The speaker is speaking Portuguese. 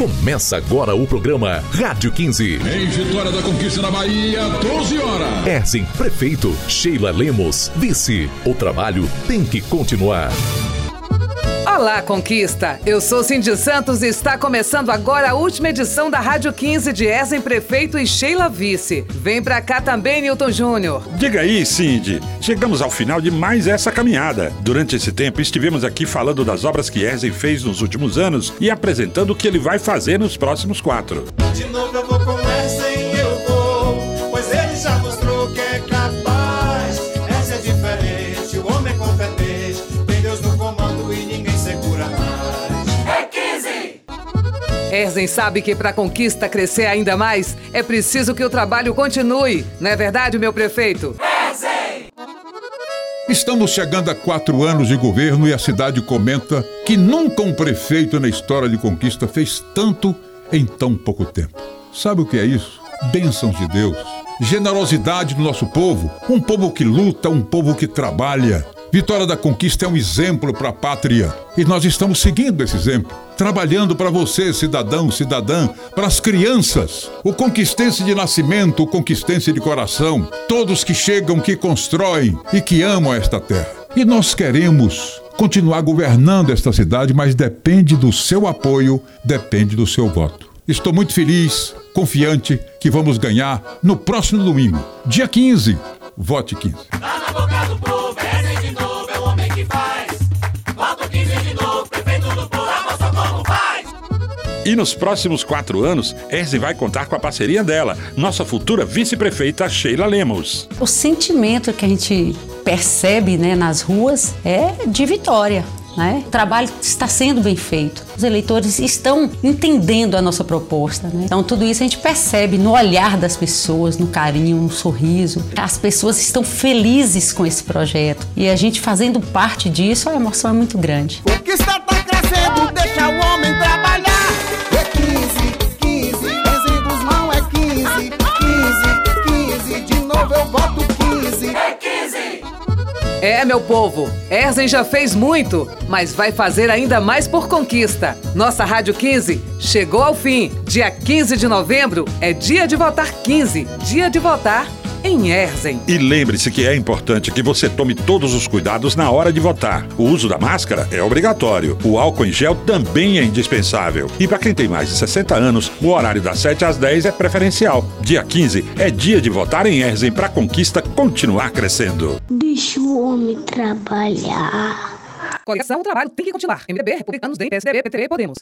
Começa agora o programa Rádio 15. Em Vitória da Conquista na Bahia, 12 horas. Erzen, prefeito. Sheila Lemos, vice. O trabalho tem que continuar. Olá, Conquista! Eu sou Cindy Santos e está começando agora a última edição da Rádio 15 de Ezen Prefeito e Sheila Vice. Vem pra cá também, Newton Júnior. Diga aí, Cindy. Chegamos ao final de mais essa caminhada. Durante esse tempo, estivemos aqui falando das obras que Ezen fez nos últimos anos e apresentando o que ele vai fazer nos próximos quatro. De novo eu vou com Erzen sabe que para a conquista crescer ainda mais, é preciso que o trabalho continue. Não é verdade, meu prefeito? Estamos chegando a quatro anos de governo e a cidade comenta que nunca um prefeito na história de conquista fez tanto em tão pouco tempo. Sabe o que é isso? Bênçãos de Deus, generosidade do nosso povo, um povo que luta, um povo que trabalha. Vitória da Conquista é um exemplo para a pátria e nós estamos seguindo esse exemplo, trabalhando para você, cidadão, cidadã, para as crianças, o conquistense de nascimento, o conquistense de coração, todos que chegam, que constroem e que amam esta terra. E nós queremos continuar governando esta cidade, mas depende do seu apoio, depende do seu voto. Estou muito feliz, confiante que vamos ganhar no próximo domingo, dia 15. Vote 15. Tá E nos próximos quatro anos, Ezen vai contar com a parceria dela, nossa futura vice-prefeita Sheila Lemos. O sentimento que a gente percebe né, nas ruas é de vitória. Né? O trabalho está sendo bem feito. Os eleitores estão entendendo a nossa proposta. Né? Então, tudo isso a gente percebe no olhar das pessoas, no carinho, no sorriso. As pessoas estão felizes com esse projeto. E a gente fazendo parte disso, a emoção é muito grande. Conquista tá crescendo, deixa o homem trabalhar. É, meu povo, Erzen já fez muito, mas vai fazer ainda mais por conquista. Nossa Rádio 15 chegou ao fim. Dia 15 de novembro é dia de votar 15, dia de votar em Erzen. E lembre-se que é importante que você tome todos os cuidados na hora de votar. O uso da máscara é obrigatório. O álcool em gel também é indispensável. E para quem tem mais de 60 anos, o horário das 7 às 10 é preferencial. Dia 15 é dia de votar em Erzen para a conquista continuar crescendo. Deixa o homem trabalhar. Coligação, o trabalho tem que continuar. MDB, Republicanos, DEM, PSDB, PTB, Podemos.